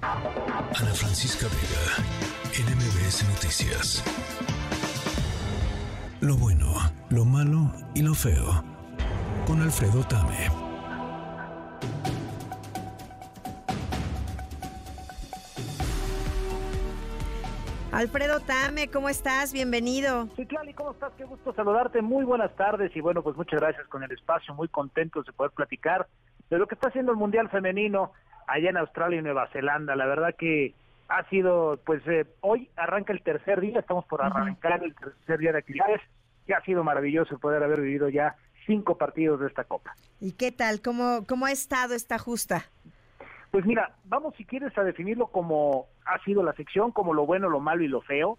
Ana Francisca Vega, NMBS Noticias. Lo bueno, lo malo y lo feo. Con Alfredo Tame. Alfredo Tame, ¿cómo estás? Bienvenido. Sí, Clali, ¿cómo estás? Qué gusto saludarte. Muy buenas tardes y bueno, pues muchas gracias con el espacio. Muy contentos de poder platicar de lo que está haciendo el Mundial Femenino allá en Australia y Nueva Zelanda. La verdad que ha sido, pues eh, hoy arranca el tercer día, estamos por arrancar el tercer día de actividades y ha sido maravilloso poder haber vivido ya cinco partidos de esta Copa. ¿Y qué tal? ¿Cómo, cómo ha estado esta justa? Pues mira, vamos si quieres a definirlo como ha sido la sección, como lo bueno, lo malo y lo feo.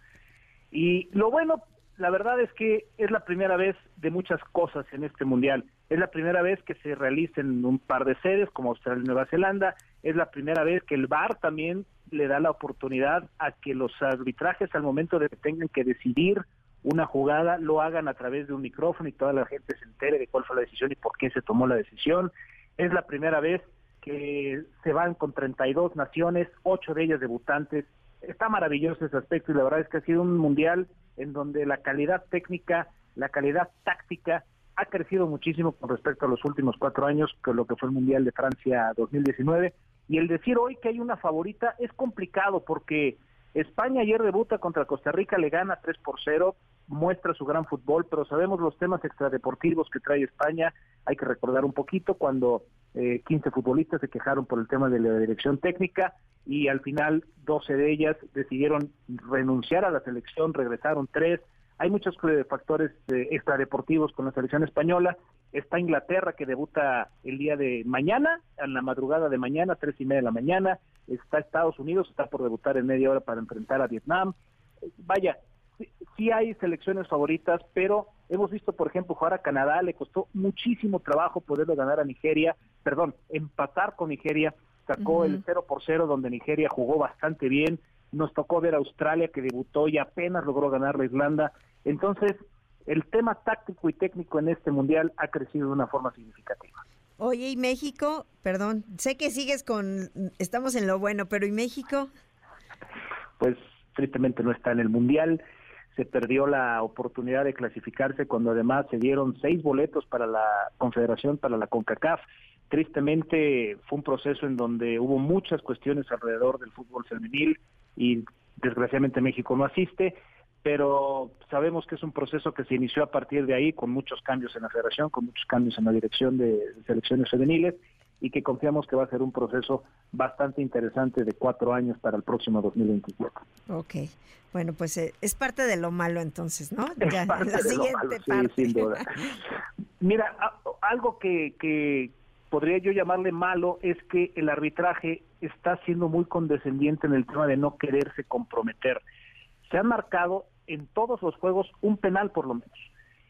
Y lo bueno, la verdad es que es la primera vez de muchas cosas en este mundial. Es la primera vez que se realicen un par de sedes como Australia y Nueva Zelanda. Es la primera vez que el VAR también le da la oportunidad a que los arbitrajes al momento de que tengan que decidir una jugada lo hagan a través de un micrófono y toda la gente se entere de cuál fue la decisión y por qué se tomó la decisión. Es la primera vez que se van con 32 naciones, ocho de ellas debutantes. Está maravilloso ese aspecto y la verdad es que ha sido un mundial en donde la calidad técnica, la calidad táctica ha crecido muchísimo con respecto a los últimos cuatro años, con lo que fue el Mundial de Francia 2019. Y el decir hoy que hay una favorita es complicado porque España ayer debuta contra Costa Rica, le gana 3 por 0, muestra su gran fútbol, pero sabemos los temas extradeportivos que trae España. Hay que recordar un poquito cuando eh, 15 futbolistas se quejaron por el tema de la dirección técnica y al final 12 de ellas decidieron renunciar a la selección, regresaron tres. Hay muchos factores eh, extradeportivos con la selección española. Está Inglaterra que debuta el día de mañana, en la madrugada de mañana, tres y media de la mañana. Está Estados Unidos, está por debutar en media hora para enfrentar a Vietnam. Vaya, sí, hay selecciones favoritas, pero hemos visto, por ejemplo, jugar a Canadá, le costó muchísimo trabajo poderlo ganar a Nigeria, perdón, empatar con Nigeria, sacó el 0 por 0 donde Nigeria jugó bastante bien, nos tocó ver a Australia que debutó y apenas logró ganar la Irlanda, entonces el tema táctico y técnico en este mundial ha crecido de una forma significativa. Oye, ¿y México? Perdón, sé que sigues con, estamos en lo bueno, pero ¿y México? Pues tristemente no está en el mundial, se perdió la oportunidad de clasificarse cuando además se dieron seis boletos para la Confederación, para la CONCACAF. Tristemente fue un proceso en donde hubo muchas cuestiones alrededor del fútbol femenil y desgraciadamente México no asiste, pero sabemos que es un proceso que se inició a partir de ahí con muchos cambios en la federación, con muchos cambios en la dirección de selecciones femeniles y que confiamos que va a ser un proceso bastante interesante de cuatro años para el próximo 2024. Ok, bueno, pues eh, es parte de lo malo entonces, ¿no? Ya, la siguiente parte. Sí, sin duda. Mira, algo que, que podría yo llamarle malo es que el arbitraje está siendo muy condescendiente en el tema de no quererse comprometer. Se han marcado en todos los juegos un penal por lo menos.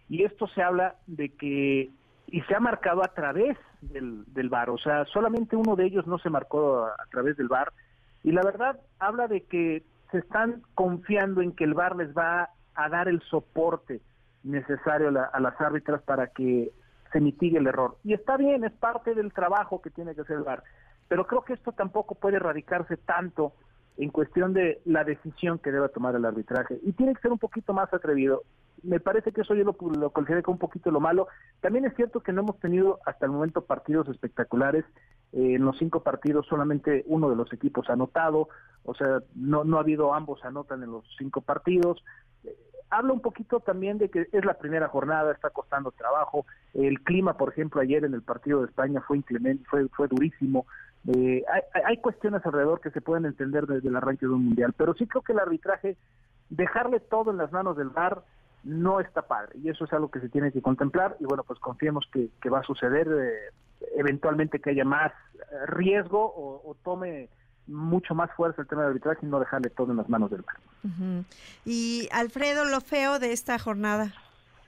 Y esto se habla de que y se ha marcado a través del, del VAR, o sea, solamente uno de ellos no se marcó a, través del VAR, y la verdad habla de que se están confiando en que el VAR les va a dar el soporte necesario a, a las árbitras para que se mitigue el error. Y está bien, es parte del trabajo que tiene que hacer el VAR, pero creo que esto tampoco puede erradicarse tanto en cuestión de la decisión que debe tomar el arbitraje. Y tiene que ser un poquito más atrevido. Me parece que eso yo lo, lo considero como un poquito lo malo. También es cierto que no hemos tenido hasta el momento partidos espectaculares. Eh, en los cinco partidos solamente uno de los equipos ha anotado, o sea, no, no ha habido ambos anotan en los cinco partidos. Eh, habla un poquito también de que es la primera jornada, está costando trabajo. El clima, por ejemplo, ayer en el partido de España fue inclemente, fue, fue durísimo. Eh, hay, hay, cuestiones alrededor que se pueden entender desde el arranque de un mundial, pero sí creo que el arbitraje, dejarle todo en las manos del VAR, no está padre, y eso es algo que se tiene que contemplar, y bueno, pues confiemos que, que va a suceder eh, eventualmente que haya más eh, riesgo o, o, tome mucho más fuerza el tema del arbitraje y no dejarle todo en las manos del VAR. Uh -huh. Y Alfredo, lo feo de esta jornada.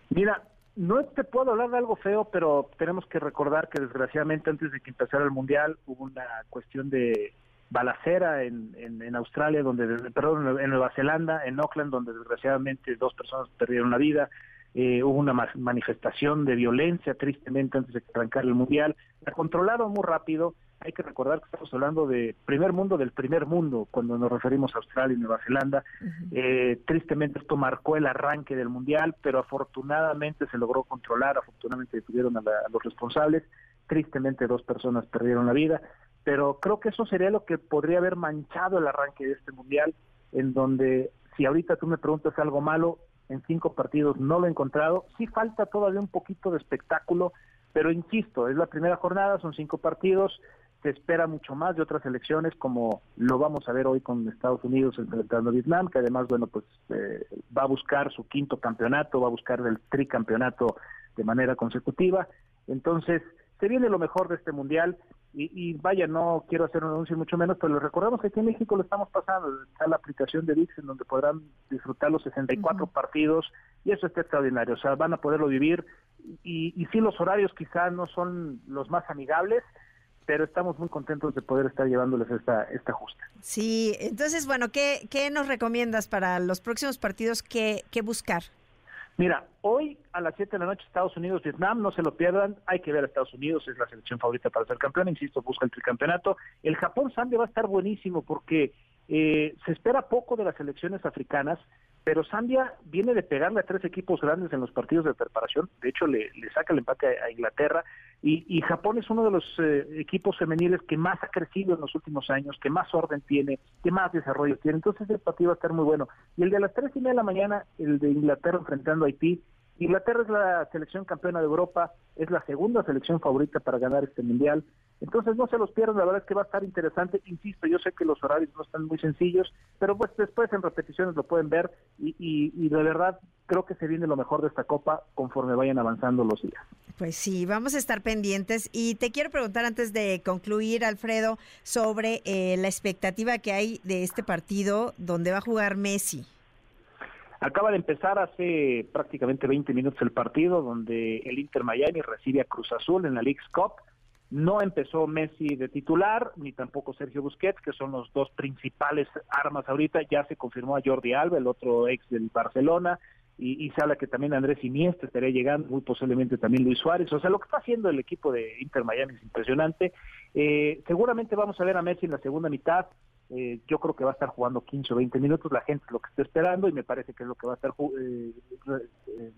Mira, no te puedo hablar de algo feo, pero tenemos que recordar que desgraciadamente antes de que empezara el Mundial hubo una cuestión de balacera en, en, Australia, donde perdón, en Nueva Zelanda, en Auckland, donde desgraciadamente dos personas perdieron la vida. Eh, hubo una manifestación de violencia, tristemente, antes de que el Mundial. La controlaron muy rápido, hay que recordar que estamos hablando de primer mundo del primer mundo cuando nos referimos a Australia y Nueva Zelanda. Eh, tristemente esto marcó el arranque del Mundial, pero afortunadamente se logró controlar, afortunadamente detuvieron a, a los responsables. Tristemente dos personas perdieron la vida, pero creo que eso sería lo que podría haber manchado el arranque de este Mundial, en donde si ahorita tú me preguntas algo malo, en cinco partidos no lo he encontrado. Sí falta todavía un poquito de espectáculo, pero insisto, es la primera jornada, son cinco partidos, se espera mucho más de otras elecciones, como lo vamos a ver hoy con Estados Unidos enfrentando a Vietnam, que además, bueno, pues eh, va a buscar su quinto campeonato, va a buscar el tricampeonato de manera consecutiva. Entonces, se viene lo mejor de este mundial y, vaya, no quiero hacer un anuncio mucho menos, pero les recordamos que aquí en México lo estamos pasando. Está la aplicación de VIX en donde podrán disfrutar los 64 partidos y eso está extraordinario. O sea, van a poderlo vivir y, y sí, los horarios quizá no son los más amigables, pero estamos muy contentos de poder estar llevándoles esta, esta justa. Sí, entonces, bueno, ¿qué, qué nos recomiendas para los próximos partidos? ¿Qué, qué buscar? Mira, hoy a las 7 de la noche Estados Unidos-Vietnam, no se lo pierdan, hay que ver a Estados Unidos, es la selección favorita para ser campeón, insisto, busca el tricampeonato. El Japón-Zambia va a estar buenísimo porque eh, se espera poco de las selecciones africanas, pero Zambia viene de pegarle a tres equipos grandes en los partidos de preparación, de hecho le, saca el empate a, Inglaterra, y, Japón es uno de los eh, equipos femeniles que más ha crecido en los últimos años, que más orden tiene, que más desarrollo tiene, entonces el partido va a estar muy bueno. Y el de las tres y media de la mañana, el de Inglaterra enfrentando a Haití, Inglaterra es la selección campeona de Europa, es la segunda selección favorita para ganar este mundial. Entonces no se los pierdan, la verdad es que va a estar interesante. Insisto, yo sé que los horarios no están muy sencillos, pero pues después en repeticiones lo pueden ver y, y, de verdad creo que se viene lo mejor de esta copa conforme vayan avanzando los días. Pues sí, vamos a estar pendientes y te quiero preguntar antes de concluir, Alfredo, sobre eh, la expectativa que hay de este partido donde va a jugar Messi. Acaba de empezar hace prácticamente 20 minutos el partido donde el Inter Miami recibe a Cruz Azul en la League's Cup. No empezó Messi de titular, ni tampoco Sergio Busquets, que son los dos principales armas ahorita. Ya se confirmó a Jordi Alba, el otro ex del Barcelona, y, y se habla que también Andrés Iniesta estaría llegando, muy posiblemente también Luis Suárez. O sea, lo que está haciendo el equipo de Inter Miami es impresionante. Eh, seguramente vamos a ver a Messi en la segunda mitad. Eh, yo creo que va a estar jugando 15 o 20 minutos, la gente lo que está esperando y me parece que es lo que va a estar eh,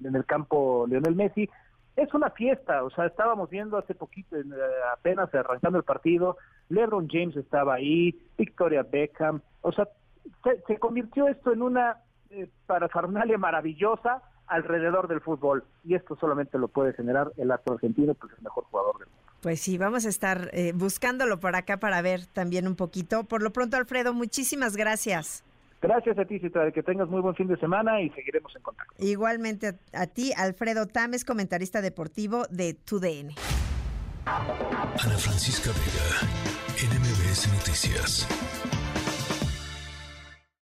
en el campo Leonel Messi. Es una fiesta, o sea, estábamos viendo hace poquito, eh, apenas arrancando el partido, LeBron James estaba ahí, Victoria Beckham, o sea, se, convirtió esto en una eh, parafernalia maravillosa alrededor del fútbol y esto solamente lo puede generar el acto argentino, porque es el mejor jugador del mundo. Pues sí, vamos a estar eh, buscándolo por acá para ver también un poquito. Por lo pronto, Alfredo, muchísimas gracias. Gracias a ti, Citra, que tengas muy buen fin de semana y seguiremos en contacto. Igualmente a, ti, Alfredo Tames, comentarista deportivo de TUDN. Ana Francisca Vega, NMBS Noticias.